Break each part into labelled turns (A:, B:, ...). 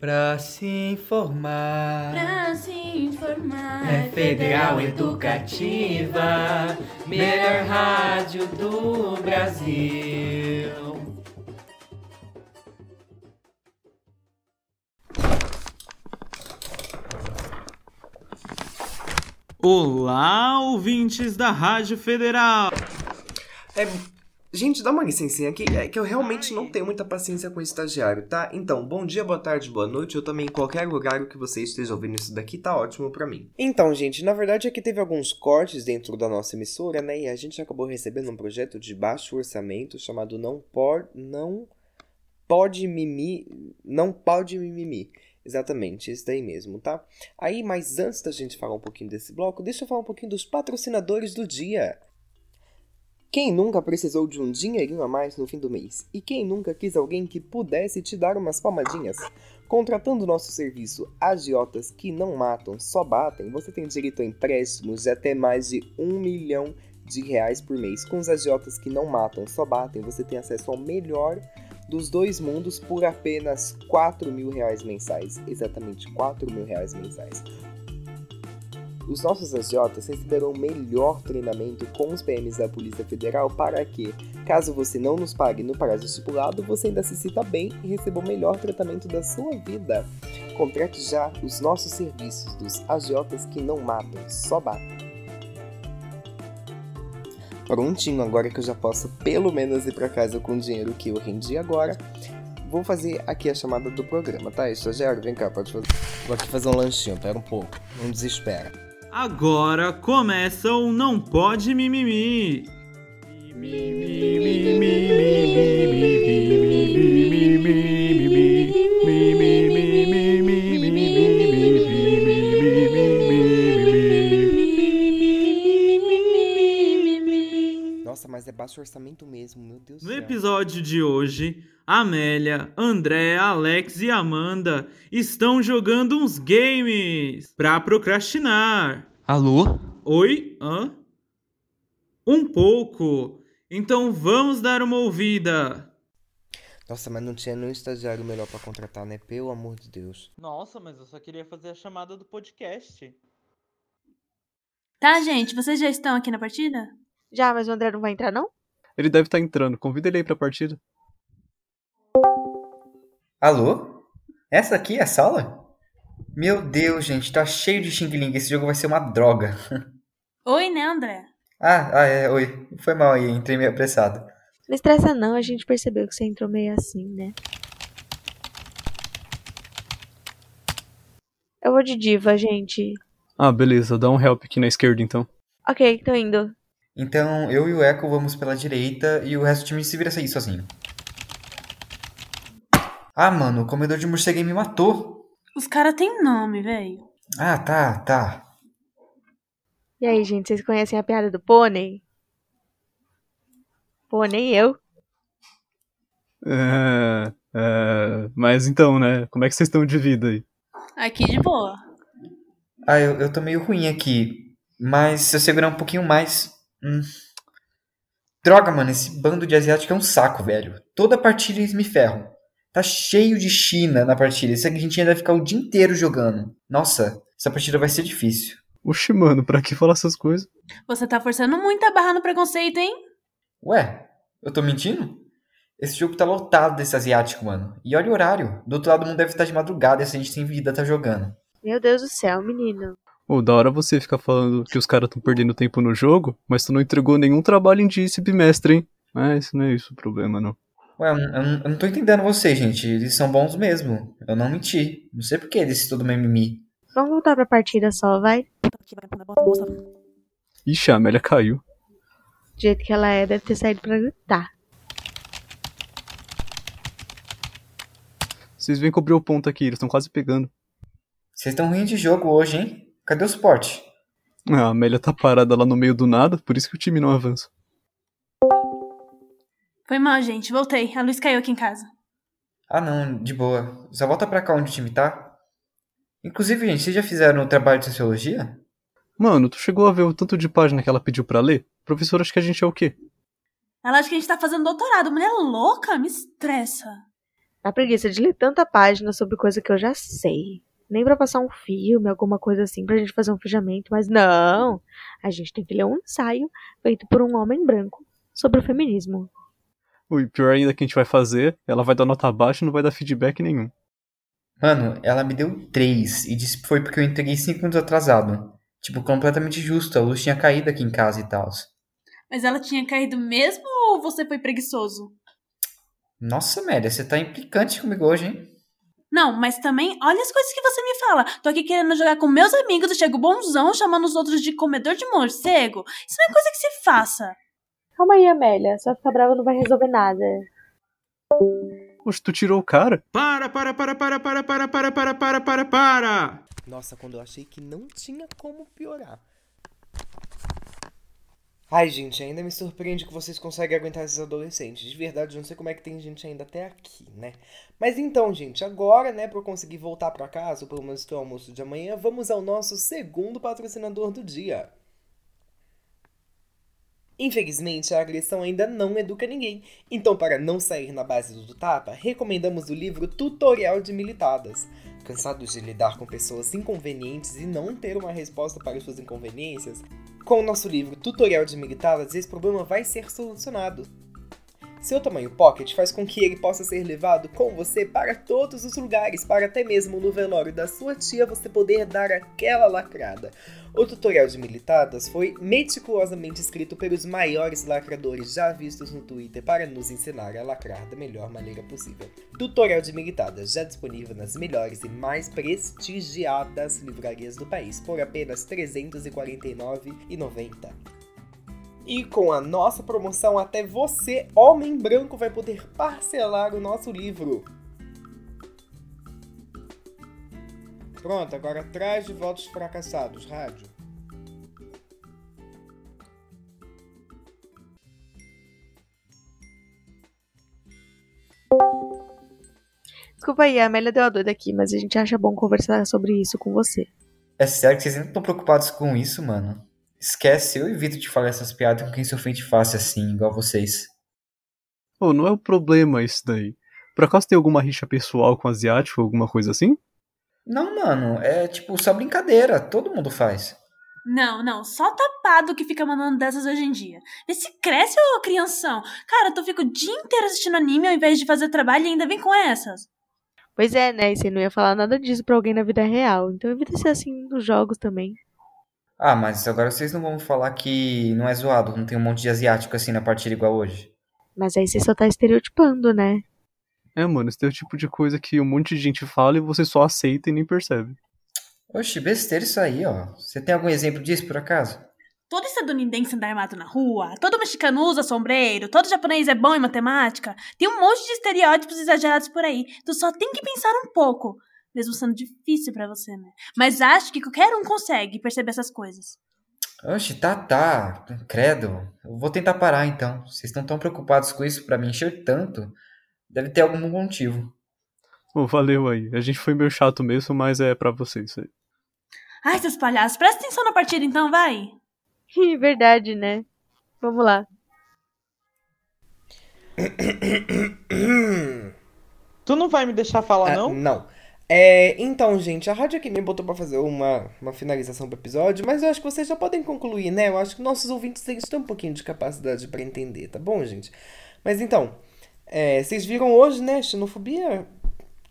A: Pra se informar.
B: Pra se informar.
A: É Federal Educativa, melhor rádio do Brasil.
C: Olá, ouvintes da Rádio Federal!
D: É, gente, dá uma licencinha aqui, é que eu realmente não tenho muita paciência com estagiário, tá? Então, bom dia, boa tarde, boa noite, eu também em qualquer lugar que você esteja ouvindo isso daqui tá ótimo pra mim. Então, gente, na verdade é que teve alguns cortes dentro da nossa emissora, né? E a gente acabou recebendo um projeto de baixo orçamento chamado Não Por... Não Pode Mimi... Não Pode Mimimi. Exatamente, isso daí mesmo, tá? Aí, mas antes da gente falar um pouquinho desse bloco, deixa eu falar um pouquinho dos patrocinadores do dia. Quem nunca precisou de um dinheirinho a mais no fim do mês? E quem nunca quis alguém que pudesse te dar umas palmadinhas? Contratando nosso serviço Agiotas que não matam, só batem, você tem direito a empréstimos de até mais de um milhão de reais por mês. Com os agiotas que não matam, só batem, você tem acesso ao melhor dos dois mundos por apenas 4 mil reais mensais. Exatamente 4 mil reais mensais. Os nossos agiotas receberão o melhor treinamento com os PMs da Polícia Federal para que, caso você não nos pague no prazo estipulado, você ainda se cita bem e receba o melhor tratamento da sua vida. Contrate já os nossos serviços dos agiotas que não matam, só batem. Prontinho, agora que eu já posso pelo menos ir para casa com o dinheiro que eu rendi agora, vou fazer aqui a chamada do programa, tá? Estagiário, vem cá, pode fazer. Vou aqui fazer um lanchinho, pera um pouco, não desespera.
C: Agora começa o Não Pode Mimimi!
D: Nossa, mas é baixo orçamento mesmo, meu Deus do
C: No
D: céu.
C: episódio de hoje, Amélia, André, Alex e Amanda estão jogando uns games pra procrastinar.
A: Alô?
C: Oi? Hã? Um pouco. Então vamos dar uma ouvida.
D: Nossa, mas não tinha nenhum estagiário melhor pra contratar, né? Pelo amor de Deus.
C: Nossa, mas eu só queria fazer a chamada do podcast.
B: Tá, gente, vocês já estão aqui na partida?
E: Já, mas o André não vai entrar, não?
F: Ele deve estar entrando. Convida ele aí pra partida.
A: Alô? Essa aqui é a sala? Meu Deus, gente, tá cheio de Xing Ling. Esse jogo vai ser uma droga.
B: Oi, né, André?
A: Ah, ah, é, oi. Foi mal aí, entrei meio apressado.
E: Não estressa não, a gente percebeu que você entrou meio assim, né? Eu vou de diva, gente.
F: Ah, beleza. Dá um help aqui na esquerda então.
E: Ok, tô indo.
A: Então, eu e o Echo vamos pela direita e o resto do time se vira sair sozinho. Ah, mano, o comedor de morcego me matou.
B: Os caras têm nome, velho.
A: Ah, tá, tá.
E: E aí, gente, vocês conhecem a piada do pônei? Pô, nem eu.
F: É, é, mas então, né? Como é que vocês estão de vida aí?
B: Aqui de boa.
A: Ah, eu, eu tô meio ruim aqui. Mas se eu segurar um pouquinho mais. Hum. Droga, mano, esse bando de asiático é um saco, velho. Toda partida eles me ferram. Tá cheio de China na partida. Esse argentino deve ficar o dia inteiro jogando. Nossa, essa partida vai ser difícil.
F: Oxi, mano, pra que falar essas coisas?
B: Você tá forçando muito a barra no preconceito, hein?
A: Ué, eu tô mentindo? Esse jogo tá lotado desse asiático, mano. E olha o horário. Do outro lado do mundo deve estar de madrugada e essa gente tem vida tá jogando.
E: Meu Deus do céu, menino.
F: Ô, da hora você ficar falando que os caras estão perdendo tempo no jogo, mas tu não entregou nenhum trabalho em dia esse bimestre, hein? Mas não é isso o problema, não.
A: Ué, eu, eu, eu não tô entendendo vocês, gente. Eles são bons mesmo. Eu não menti. Não sei por que eles tudo mimimi.
E: Vamos voltar pra partida só, vai?
F: Ixi, a Amélia caiu.
E: Do jeito que ela é, deve ter saído pra gritar.
F: Vocês vêm cobrir o ponto aqui, eles estão quase pegando.
A: Vocês estão ruins de jogo hoje, hein? Cadê o suporte?
F: Ah, a Amélia tá parada lá no meio do nada, por isso que o time não avança.
B: Foi mal, gente. Voltei. A luz caiu aqui em casa.
A: Ah, não, de boa. Só volta pra cá onde o time tá. Inclusive, gente, vocês já fizeram o trabalho de sociologia?
F: Mano, tu chegou a ver o tanto de página que ela pediu pra ler? Professor, acho que a gente é o quê?
B: Ela acha que a gente tá fazendo doutorado. Mulher louca? Me estressa.
E: Na preguiça de ler tanta página sobre coisa que eu já sei. Nem pra passar um filme, alguma coisa assim, pra gente fazer um fechamento, mas não! A gente tem que ler um ensaio feito por um homem branco sobre o feminismo.
F: O pior ainda que a gente vai fazer, ela vai dar nota baixa e não vai dar feedback nenhum.
A: Mano, ela me deu 3 e disse que foi porque eu entreguei 5 minutos atrasado. Tipo, completamente justo, a luz tinha caído aqui em casa e tal.
B: Mas ela tinha caído mesmo ou você foi preguiçoso?
A: Nossa, Amélia, você tá implicante comigo hoje, hein?
B: Não, mas também, olha as coisas que você me fala. Tô aqui querendo jogar com meus amigos e chego bonzão chamando os outros de comedor de morcego. Isso não é coisa que se faça.
E: Calma aí, Amélia. Só ficar brava não vai resolver nada.
F: Poxa, tu tirou o cara?
C: Para, para, para, para, para, para, para, para, para, para, para!
D: Nossa, quando eu achei que não tinha como piorar. Ai, gente, ainda me surpreende que vocês conseguem aguentar esses adolescentes. De verdade, eu não sei como é que tem gente ainda até aqui, né? Mas então, gente, agora, né, pra eu conseguir voltar pra casa, ou pelo menos ter o almoço de amanhã, vamos ao nosso segundo patrocinador do dia. Infelizmente, a agressão ainda não educa ninguém. Então, para não sair na base do tapa, recomendamos o livro Tutorial de Militadas. Cansados de lidar com pessoas inconvenientes e não ter uma resposta para suas inconveniências? Com o nosso livro Tutorial de Militadas, esse problema vai ser solucionado. Seu tamanho pocket faz com que ele possa ser levado com você para todos os lugares, para até mesmo no velório da sua tia você poder dar aquela lacrada. O tutorial de militadas foi meticulosamente escrito pelos maiores lacradores já vistos no Twitter para nos ensinar a lacrar da melhor maneira possível. Tutorial de militadas já disponível nas melhores e mais prestigiadas livrarias do país por apenas R$ 349,90. E com a nossa promoção, até você, homem branco, vai poder parcelar o nosso livro. Pronto, agora traz de volta os fracassados, rádio.
E: Desculpa aí, a Amélia deu a doida aqui, mas a gente acha bom conversar sobre isso com você.
A: É sério que vocês ainda estão preocupados com isso, mano? Esquece, eu evito de falar essas piadas com quem se ofende fácil assim, igual vocês.
F: Pô, não é o problema isso daí. Por acaso tem alguma rixa pessoal com asiático, alguma coisa assim?
A: Não, mano, é tipo só brincadeira, todo mundo faz.
B: Não, não, só tapado que fica mandando dessas hoje em dia. Vê se cresce, ô crianção. Cara, tu fica o dia inteiro assistindo anime ao invés de fazer trabalho e ainda vem com essas.
E: Pois é, né? E você não ia falar nada disso pra alguém na vida real. Então evita ser assim nos jogos também.
A: Ah, mas agora vocês não vão falar que não é zoado, não tem um monte de asiático assim na partida igual hoje.
E: Mas aí você só tá estereotipando, né?
F: É, mano, esse é o tipo de coisa que um monte de gente fala e você só aceita e nem percebe.
A: Oxe, besteira isso aí, ó. Você tem algum exemplo disso por acaso?
B: Todo estadunidense anda armado na rua, todo mexicano usa sombreiro, todo japonês é bom em matemática. Tem um monte de estereótipos exagerados por aí. Tu só tem que pensar um pouco. Mesmo sendo difícil pra você, né? Mas acho que qualquer um consegue perceber essas coisas.
A: Oxe, tá, tá. Credo. Eu vou tentar parar então. Vocês estão tão preocupados com isso pra me encher tanto. Deve ter algum motivo.
F: Pô, valeu aí. A gente foi meio chato mesmo, mas é pra vocês aí.
B: Ai, seus palhaços, presta atenção na partida então, vai.
E: Ih, Verdade, né? Vamos lá.
G: Tu não vai me deixar falar,
D: Ah,
G: não?
D: Não. É, então, gente, a Rádio aqui me botou pra fazer uma, uma finalização pro episódio, mas eu acho que vocês já podem concluir, né? Eu acho que nossos ouvintes têm um pouquinho de capacidade pra entender, tá bom, gente? Mas então, é, vocês viram hoje, né? Xenofobia.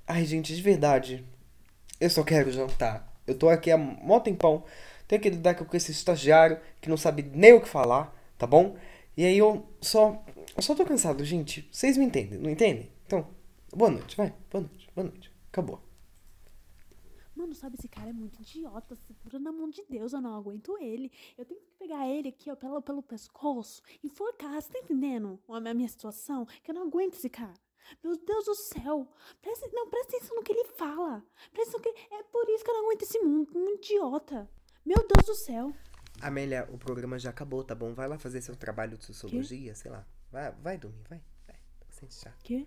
D: Ai, gente, de verdade. Eu só quero jantar. Eu tô aqui há mó tempão. Tenho que lidar com esse estagiário que não sabe nem o que falar, tá bom? E aí eu só. Eu só tô cansado, gente. Vocês me entendem, não entendem? Então, boa noite, vai. Boa noite, boa noite. Acabou.
H: Mano, sabe, esse cara é muito idiota. Segura na mão de Deus, eu não aguento ele. Eu tenho que pegar ele aqui, ó, pelo, pelo pescoço, enforcar. Você tá entendendo a minha, a minha situação? Que eu não aguento esse cara. Meu Deus do céu. Presta, não, presta atenção no que ele fala. Presta que. É por isso que eu não aguento esse mundo. Um idiota. Meu Deus do céu.
D: Amélia, o programa já acabou, tá bom? Vai lá fazer seu trabalho de sociologia, sei lá. Vai, vai dormir, vai. vai. Tô sentindo chato.
H: Quê?